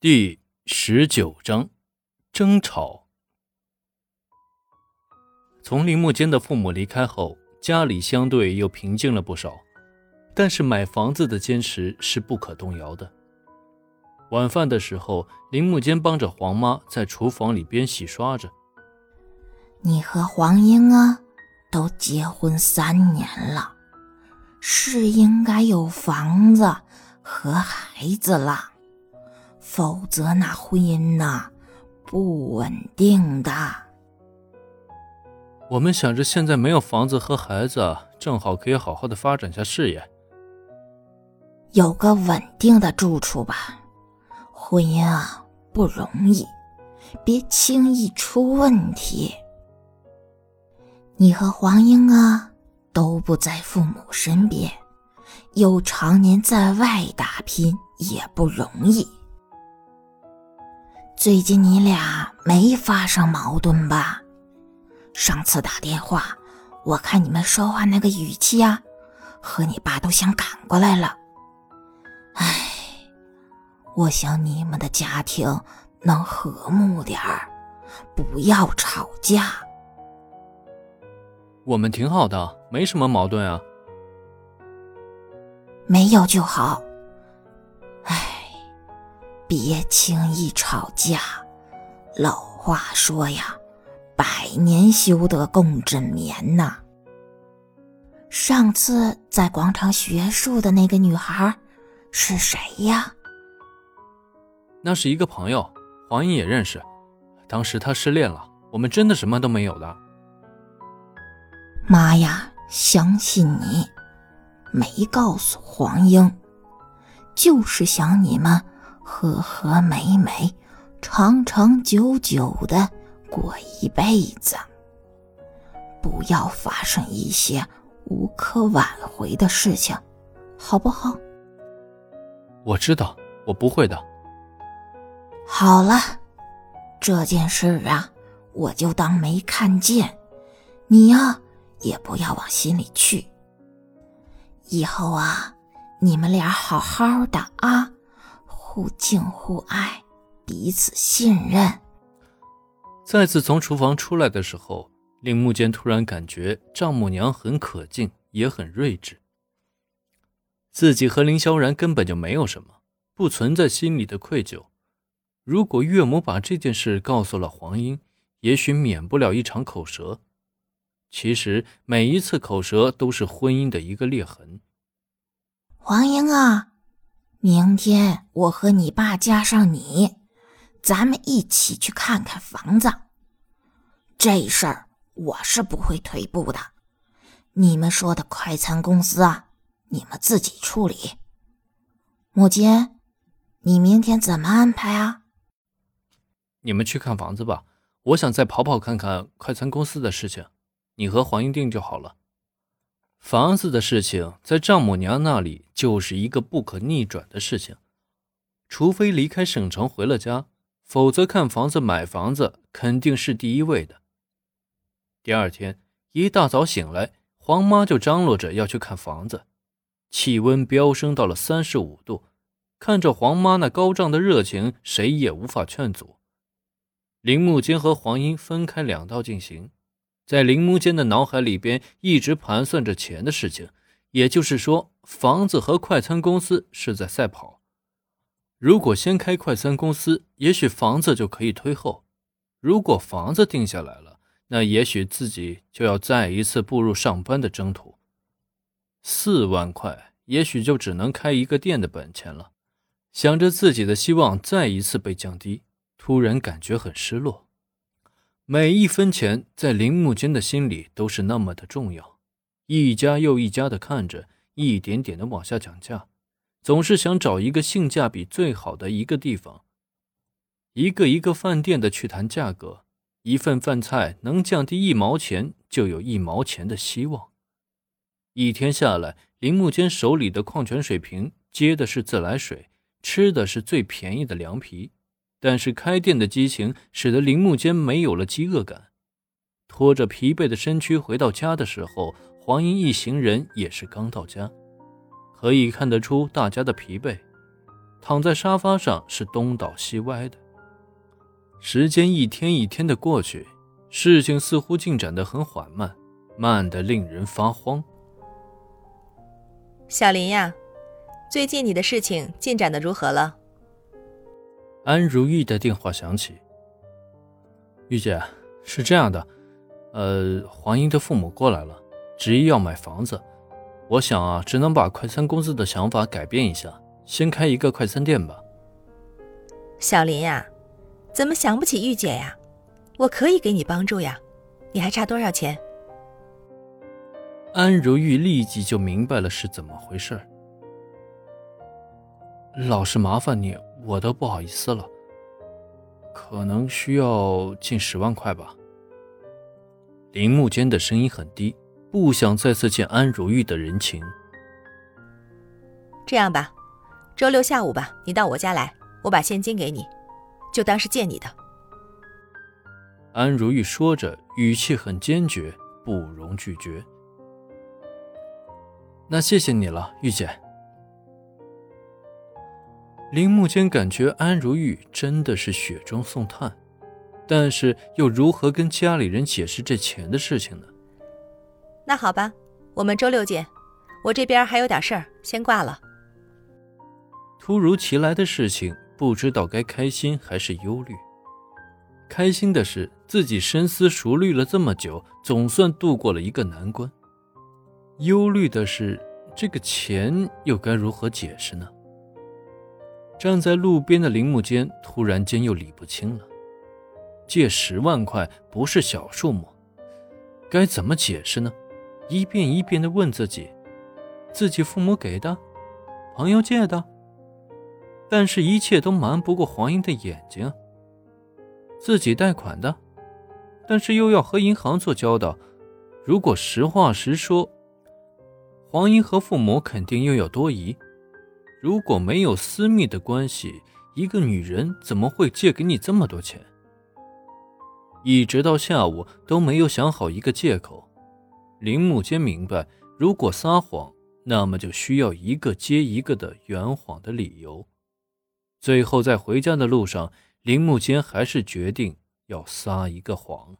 第十九章，争吵。从林木间的父母离开后，家里相对又平静了不少。但是买房子的坚持是不可动摇的。晚饭的时候，林木间帮着黄妈在厨房里边洗刷着。你和黄英啊，都结婚三年了，是应该有房子和孩子了。否则，那婚姻呐，不稳定的。我们想着现在没有房子和孩子，正好可以好好的发展下事业，有个稳定的住处吧。婚姻啊，不容易，别轻易出问题。你和黄英啊，都不在父母身边，又常年在外打拼，也不容易。最近你俩没发生矛盾吧？上次打电话，我看你们说话那个语气啊，和你爸都想赶过来了。唉，我想你们的家庭能和睦点儿，不要吵架。我们挺好的，没什么矛盾啊。没有就好。别轻易吵架，老话说呀，“百年修得共枕眠”呐。上次在广场学术的那个女孩是谁呀？那是一个朋友，黄英也认识。当时她失恋了，我们真的什么都没有的。妈呀，相信你，没告诉黄英，就是想你们。和和美美，长长久久的过一辈子，不要发生一些无可挽回的事情，好不好？我知道，我不会的。好了，这件事啊，我就当没看见，你呀，也不要往心里去。以后啊，你们俩好好的啊。互敬互爱，彼此信任。再次从厨房出来的时候，令木间突然感觉丈母娘很可敬，也很睿智。自己和林萧然根本就没有什么，不存在心里的愧疚。如果岳母把这件事告诉了黄英，也许免不了一场口舌。其实每一次口舌都是婚姻的一个裂痕。黄英啊。明天我和你爸加上你，咱们一起去看看房子。这事儿我是不会退步的。你们说的快餐公司啊，你们自己处理。母亲，你明天怎么安排啊？你们去看房子吧，我想再跑跑看看快餐公司的事情。你和黄英定就好了。房子的事情，在丈母娘那里就是一个不可逆转的事情，除非离开省城回了家，否则看房子、买房子肯定是第一位的。第二天一大早醒来，黄妈就张罗着要去看房子，气温飙升到了三十五度，看着黄妈那高涨的热情，谁也无法劝阻。铃木间和黄英分开两道进行。在铃木间的脑海里边一直盘算着钱的事情，也就是说，房子和快餐公司是在赛跑。如果先开快餐公司，也许房子就可以推后；如果房子定下来了，那也许自己就要再一次步入上班的征途。四万块，也许就只能开一个店的本钱了。想着自己的希望再一次被降低，突然感觉很失落。每一分钱在铃木间的心里都是那么的重要，一家又一家的看着，一点点的往下讲价，总是想找一个性价比最好的一个地方，一个一个饭店的去谈价格，一份饭菜能降低一毛钱，就有一毛钱的希望。一天下来，铃木间手里的矿泉水瓶接的是自来水，吃的是最便宜的凉皮。但是开店的激情使得林木间没有了饥饿感，拖着疲惫的身躯回到家的时候，黄英一行人也是刚到家，可以看得出大家的疲惫。躺在沙发上是东倒西歪的。时间一天一天的过去，事情似乎进展的很缓慢，慢得令人发慌。小林呀，最近你的事情进展的如何了？安如玉的电话响起。玉姐，是这样的，呃，黄英的父母过来了，执意要买房子。我想啊，只能把快餐公司的想法改变一下，先开一个快餐店吧。小林呀，怎么想不起玉姐呀？我可以给你帮助呀，你还差多少钱？安如玉立即就明白了是怎么回事老是麻烦你，我都不好意思了。可能需要近十万块吧。林木间的声音很低，不想再次见安如玉的人情。这样吧，周六下午吧，你到我家来，我把现金给你，就当是借你的。安如玉说着，语气很坚决，不容拒绝。那谢谢你了，玉姐。林木间感觉安如玉真的是雪中送炭，但是又如何跟家里人解释这钱的事情呢？那好吧，我们周六见。我这边还有点事儿，先挂了。突如其来的事情，不知道该开心还是忧虑。开心的是自己深思熟虑了这么久，总算度过了一个难关。忧虑的是这个钱又该如何解释呢？站在路边的林木间突然间又理不清了，借十万块不是小数目，该怎么解释呢？一遍一遍的问自己：自己父母给的，朋友借的，但是一切都瞒不过黄英的眼睛。自己贷款的，但是又要和银行做交道，如果实话实说，黄英和父母肯定又要多疑。如果没有私密的关系，一个女人怎么会借给你这么多钱？一直到下午都没有想好一个借口。林木间明白，如果撒谎，那么就需要一个接一个的圆谎的理由。最后在回家的路上，林木间还是决定要撒一个谎。